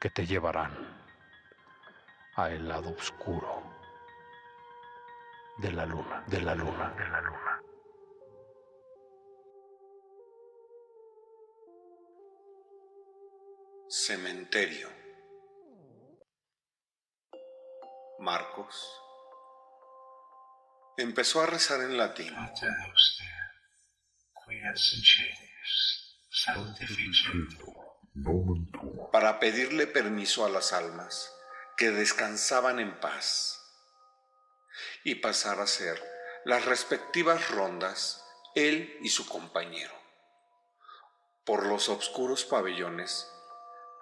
que te llevarán a el lado oscuro de la luna, de la luna, de la luna. Cementerio. Marcos empezó a rezar en latín. Para pedirle permiso a las almas que descansaban en paz y pasar a ser las respectivas rondas él y su compañero por los oscuros pabellones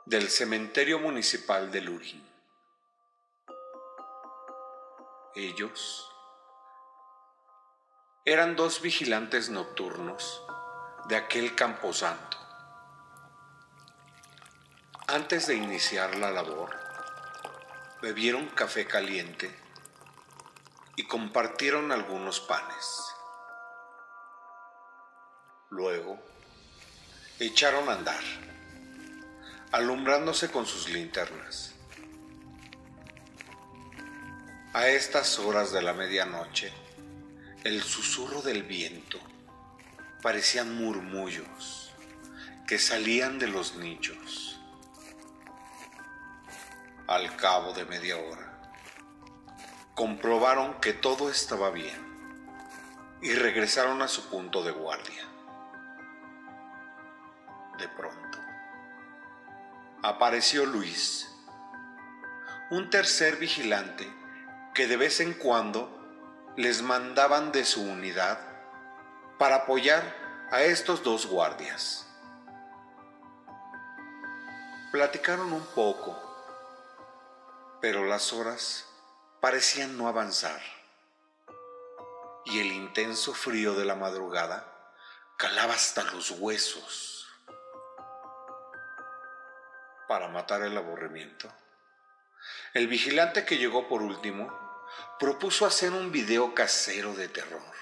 del cementerio municipal de Lurín. Ellos eran dos vigilantes nocturnos de aquel camposanto. Antes de iniciar la labor, bebieron café caliente y compartieron algunos panes. Luego, echaron a andar, alumbrándose con sus linternas. A estas horas de la medianoche, el susurro del viento parecían murmullos que salían de los nichos. Al cabo de media hora, comprobaron que todo estaba bien y regresaron a su punto de guardia. De pronto, apareció Luis, un tercer vigilante que de vez en cuando les mandaban de su unidad para apoyar a estos dos guardias. Platicaron un poco, pero las horas parecían no avanzar y el intenso frío de la madrugada calaba hasta los huesos. Para matar el aburrimiento, el vigilante que llegó por último propuso hacer un video casero de terror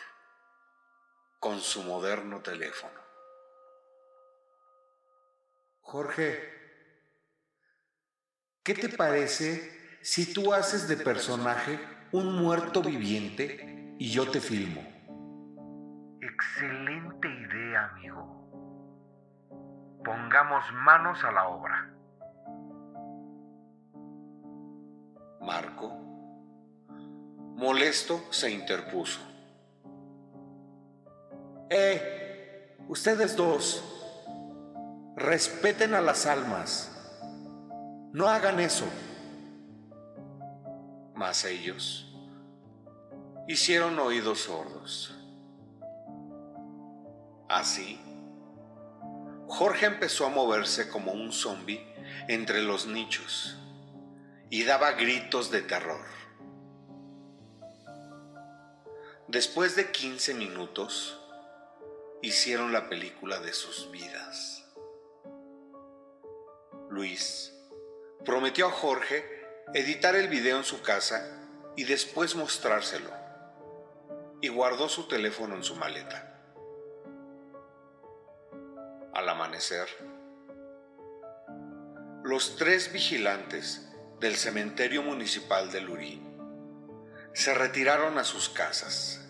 con su moderno teléfono. Jorge, ¿qué te parece si tú haces de personaje un muerto viviente y yo te filmo? Excelente idea, amigo. Pongamos manos a la obra. Marco, molesto, se interpuso. ¡Eh! Ustedes dos, respeten a las almas. No hagan eso. Ellos hicieron oídos sordos. Así, Jorge empezó a moverse como un zombi entre los nichos y daba gritos de terror. Después de 15 minutos, hicieron la película de sus vidas. Luis prometió a Jorge editar el video en su casa y después mostrárselo, y guardó su teléfono en su maleta. Al amanecer, los tres vigilantes del cementerio municipal de Lurí se retiraron a sus casas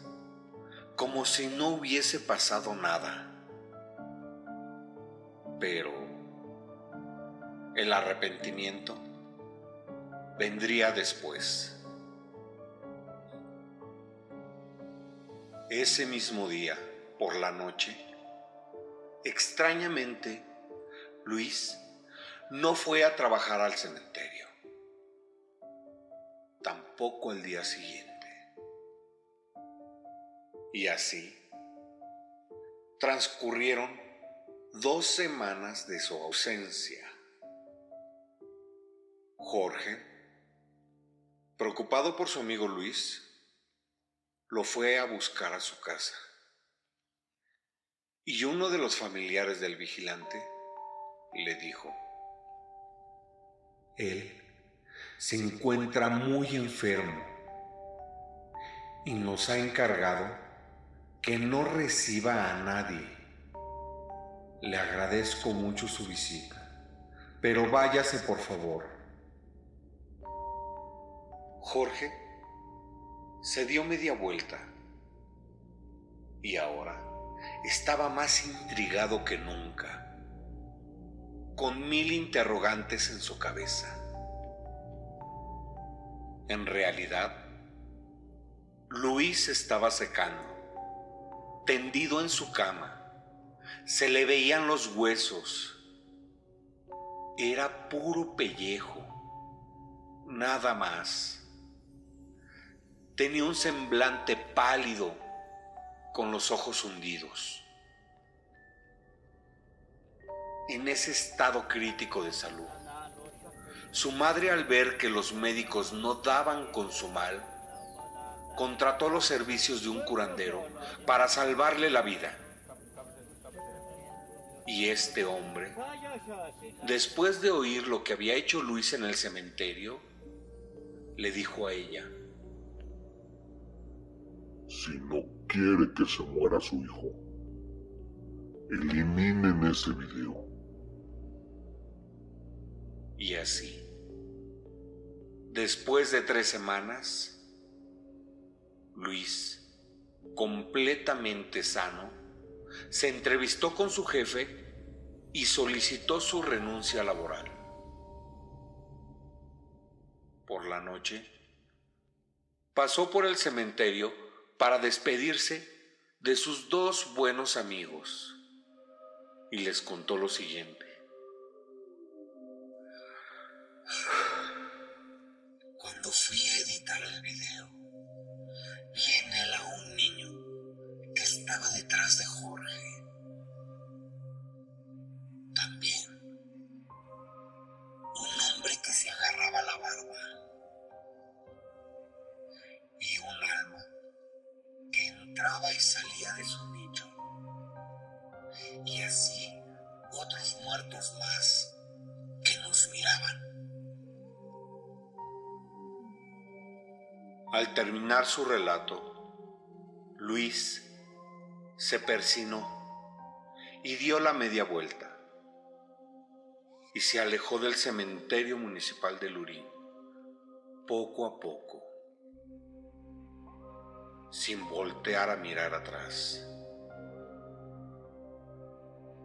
como si no hubiese pasado nada. Pero el arrepentimiento vendría después. Ese mismo día, por la noche, extrañamente, Luis no fue a trabajar al cementerio. Tampoco el día siguiente. Y así transcurrieron dos semanas de su ausencia. Jorge, preocupado por su amigo Luis, lo fue a buscar a su casa. Y uno de los familiares del vigilante le dijo, Él se encuentra muy enfermo y nos ha encargado que no reciba a nadie. Le agradezco mucho su visita, pero váyase por favor. Jorge se dio media vuelta y ahora estaba más intrigado que nunca, con mil interrogantes en su cabeza. En realidad, Luis estaba secando, tendido en su cama. Se le veían los huesos. Era puro pellejo, nada más. Tenía un semblante pálido con los ojos hundidos. En ese estado crítico de salud, su madre al ver que los médicos no daban con su mal, contrató los servicios de un curandero para salvarle la vida. Y este hombre, después de oír lo que había hecho Luis en el cementerio, le dijo a ella, Si no quiere que se muera su hijo, eliminen ese video. Y así, después de tres semanas, Luis, completamente sano, se entrevistó con su jefe y solicitó su renuncia laboral. Por la noche, pasó por el cementerio para despedirse de sus dos buenos amigos y les contó lo siguiente. Cuando fui a editar el video, vi en él a un niño que estaba detrás de Jorge. Y salía de su nicho. Y así otros muertos más que nos miraban. Al terminar su relato, Luis se persinó y dio la media vuelta y se alejó del cementerio municipal de Lurín, poco a poco, sin voltear a mirar atrás.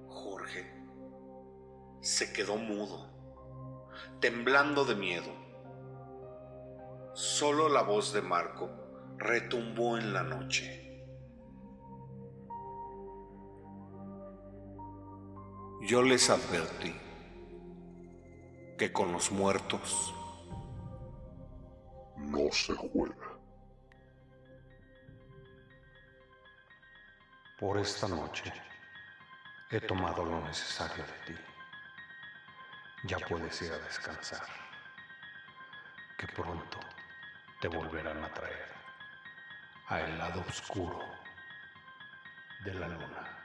Jorge se quedó mudo, temblando de miedo. Solo la voz de Marco retumbó en la noche. Yo les advertí que con los muertos No se juega. Por esta noche he tomado lo necesario de ti. Ya puedes ir a descansar, que pronto te volverán a traer a el lado oscuro de la luna.